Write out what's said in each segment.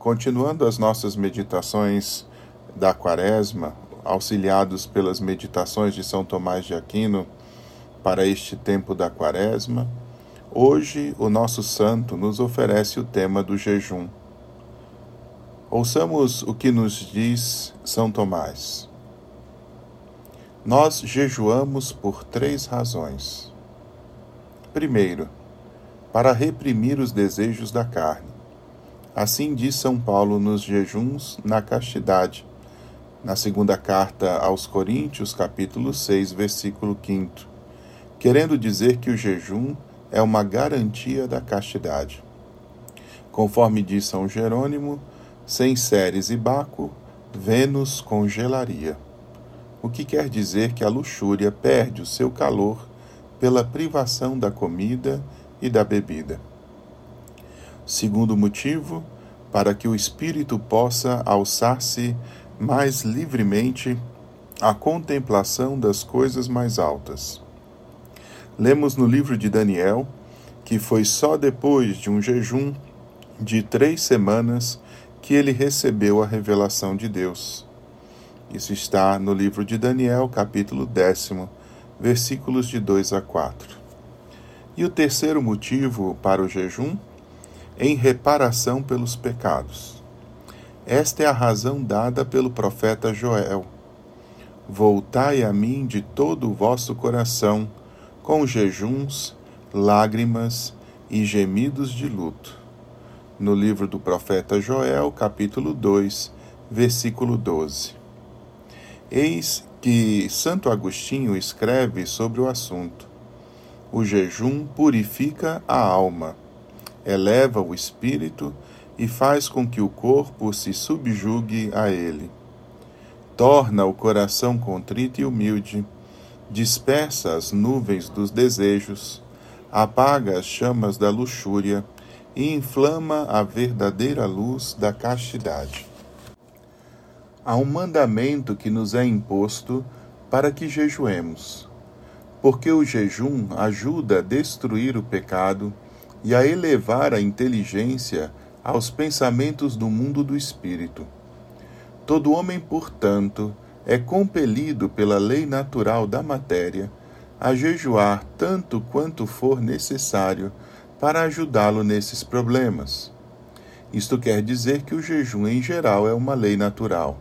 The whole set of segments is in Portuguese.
Continuando as nossas meditações da Quaresma, auxiliados pelas meditações de São Tomás de Aquino para este tempo da Quaresma, hoje o nosso santo nos oferece o tema do jejum. Ouçamos o que nos diz São Tomás. Nós jejuamos por três razões. Primeiro, para reprimir os desejos da carne. Assim diz São Paulo nos jejuns na castidade, na segunda carta aos Coríntios, capítulo 6, versículo 5, querendo dizer que o jejum é uma garantia da castidade. Conforme diz São Jerônimo, sem Ceres e Baco, Vênus congelaria. O que quer dizer que a luxúria perde o seu calor pela privação da comida e da bebida. Segundo motivo, para que o espírito possa alçar-se mais livremente à contemplação das coisas mais altas. Lemos no livro de Daniel que foi só depois de um jejum de três semanas que ele recebeu a revelação de Deus. Isso está no livro de Daniel, capítulo décimo, versículos de 2 a 4. E o terceiro motivo para o jejum? Em reparação pelos pecados. Esta é a razão dada pelo profeta Joel. Voltai a mim de todo o vosso coração, com jejuns, lágrimas e gemidos de luto. No livro do profeta Joel, capítulo 2, versículo 12. Eis que Santo Agostinho escreve sobre o assunto. O jejum purifica a alma, eleva o espírito e faz com que o corpo se subjugue a ele. Torna o coração contrito e humilde, dispersa as nuvens dos desejos, apaga as chamas da luxúria e inflama a verdadeira luz da castidade. Há um mandamento que nos é imposto para que jejuemos porque o jejum ajuda a destruir o pecado e a elevar a inteligência aos pensamentos do mundo do espírito. Todo homem, portanto, é compelido pela lei natural da matéria a jejuar tanto quanto for necessário para ajudá-lo nesses problemas. Isto quer dizer que o jejum em geral é uma lei natural.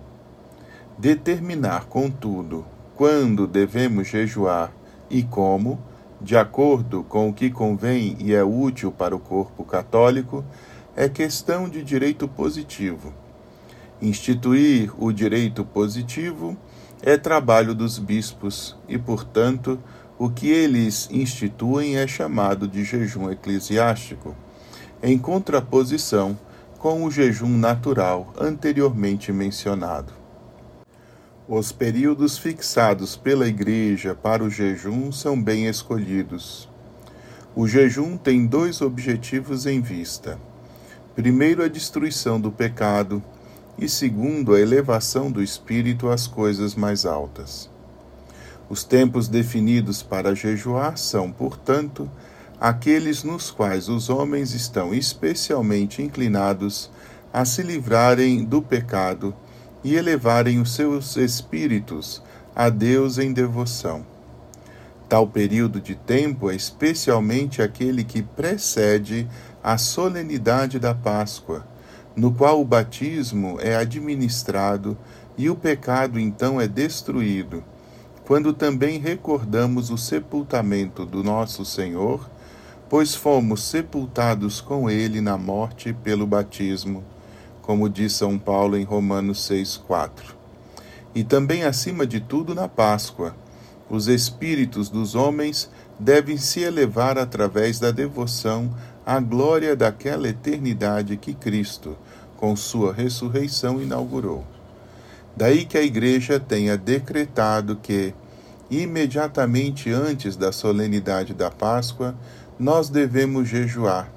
Determinar, contudo, quando devemos jejuar e como, de acordo com o que convém e é útil para o corpo católico, é questão de direito positivo. Instituir o direito positivo é trabalho dos bispos e, portanto, o que eles instituem é chamado de jejum eclesiástico, em contraposição com o jejum natural anteriormente mencionado. Os períodos fixados pela Igreja para o jejum são bem escolhidos. O jejum tem dois objetivos em vista: primeiro, a destruição do pecado, e segundo, a elevação do espírito às coisas mais altas. Os tempos definidos para jejuar são, portanto, aqueles nos quais os homens estão especialmente inclinados a se livrarem do pecado e elevarem os seus espíritos a Deus em devoção. Tal período de tempo é especialmente aquele que precede a solenidade da Páscoa, no qual o batismo é administrado e o pecado então é destruído, quando também recordamos o sepultamento do nosso Senhor, pois fomos sepultados com ele na morte pelo batismo como diz São Paulo em Romanos 6,4. E também, acima de tudo, na Páscoa, os espíritos dos homens devem se elevar através da devoção à glória daquela eternidade que Cristo, com sua ressurreição, inaugurou. Daí que a Igreja tenha decretado que, imediatamente antes da solenidade da Páscoa, nós devemos jejuar,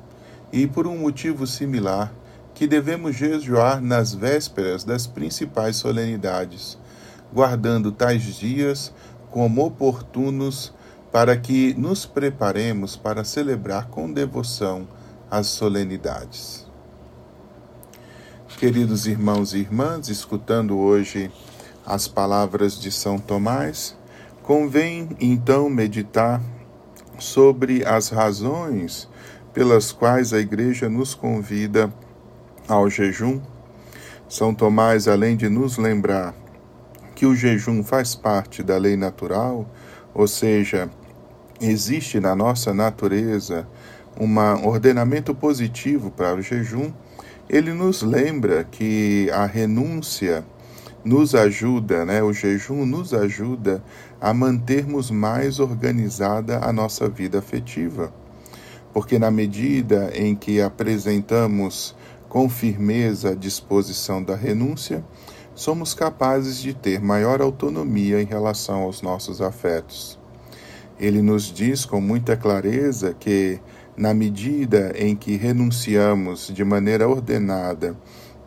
e por um motivo similar, que devemos jejuar nas vésperas das principais solenidades, guardando tais dias como oportunos para que nos preparemos para celebrar com devoção as solenidades. Queridos irmãos e irmãs, escutando hoje as palavras de São Tomás, convém então meditar sobre as razões pelas quais a Igreja nos convida ao jejum. São Tomás, além de nos lembrar que o jejum faz parte da lei natural, ou seja, existe na nossa natureza um ordenamento positivo para o jejum, ele nos lembra que a renúncia nos ajuda, né? O jejum nos ajuda a mantermos mais organizada a nossa vida afetiva. Porque na medida em que apresentamos com firmeza a disposição da renúncia, somos capazes de ter maior autonomia em relação aos nossos afetos. Ele nos diz com muita clareza que na medida em que renunciamos de maneira ordenada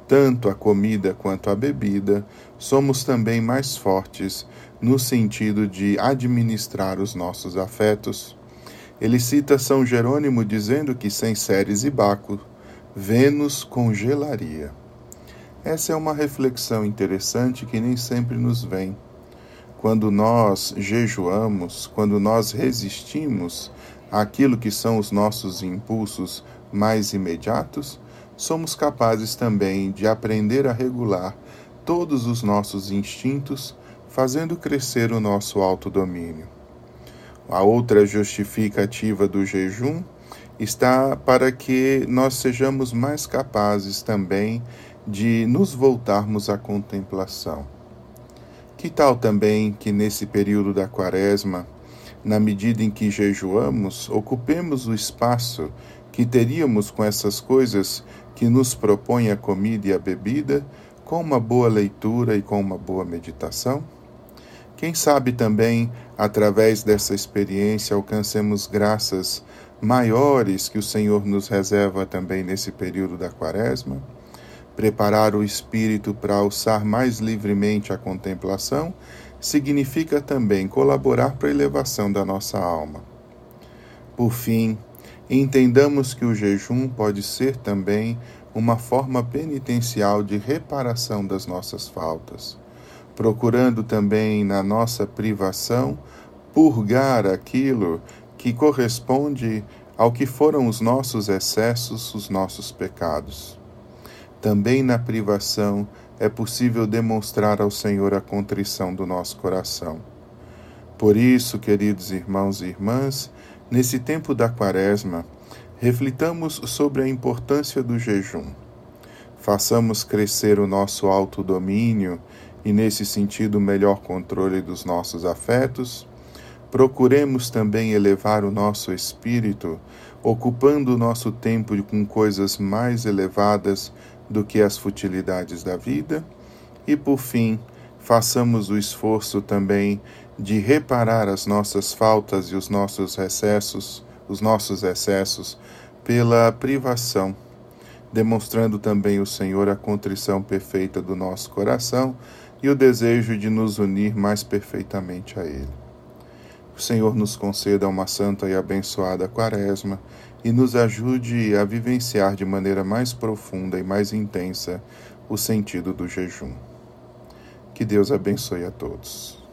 tanto à comida quanto à bebida, somos também mais fortes no sentido de administrar os nossos afetos. Ele cita São Jerônimo dizendo que sem Ceres e Baco, Vênus congelaria. Essa é uma reflexão interessante que nem sempre nos vem. Quando nós jejuamos, quando nós resistimos aquilo que são os nossos impulsos mais imediatos, somos capazes também de aprender a regular todos os nossos instintos, fazendo crescer o nosso autodomínio. A outra justificativa do jejum está para que nós sejamos mais capazes também de nos voltarmos à contemplação. Que tal também que nesse período da Quaresma na medida em que jejuamos, ocupemos o espaço que teríamos com essas coisas que nos propõe a comida e a bebida, com uma boa leitura e com uma boa meditação? Quem sabe também, através dessa experiência, alcancemos graças maiores que o Senhor nos reserva também nesse período da Quaresma? Preparar o espírito para alçar mais livremente a contemplação significa também colaborar para a elevação da nossa alma. Por fim, entendamos que o jejum pode ser também uma forma penitencial de reparação das nossas faltas, procurando também na nossa privação purgar aquilo que corresponde ao que foram os nossos excessos, os nossos pecados. Também na privação é possível demonstrar ao Senhor a contrição do nosso coração. Por isso, queridos irmãos e irmãs, nesse tempo da Quaresma, reflitamos sobre a importância do jejum. Façamos crescer o nosso autodomínio e, nesse sentido, melhor controle dos nossos afetos. Procuremos também elevar o nosso espírito, ocupando o nosso tempo com coisas mais elevadas do que as futilidades da vida, e por fim, façamos o esforço também de reparar as nossas faltas e os nossos excessos, os nossos excessos pela privação, demonstrando também o Senhor a contrição perfeita do nosso coração e o desejo de nos unir mais perfeitamente a Ele. O Senhor nos conceda uma santa e abençoada Quaresma e nos ajude a vivenciar de maneira mais profunda e mais intensa o sentido do jejum. Que Deus abençoe a todos.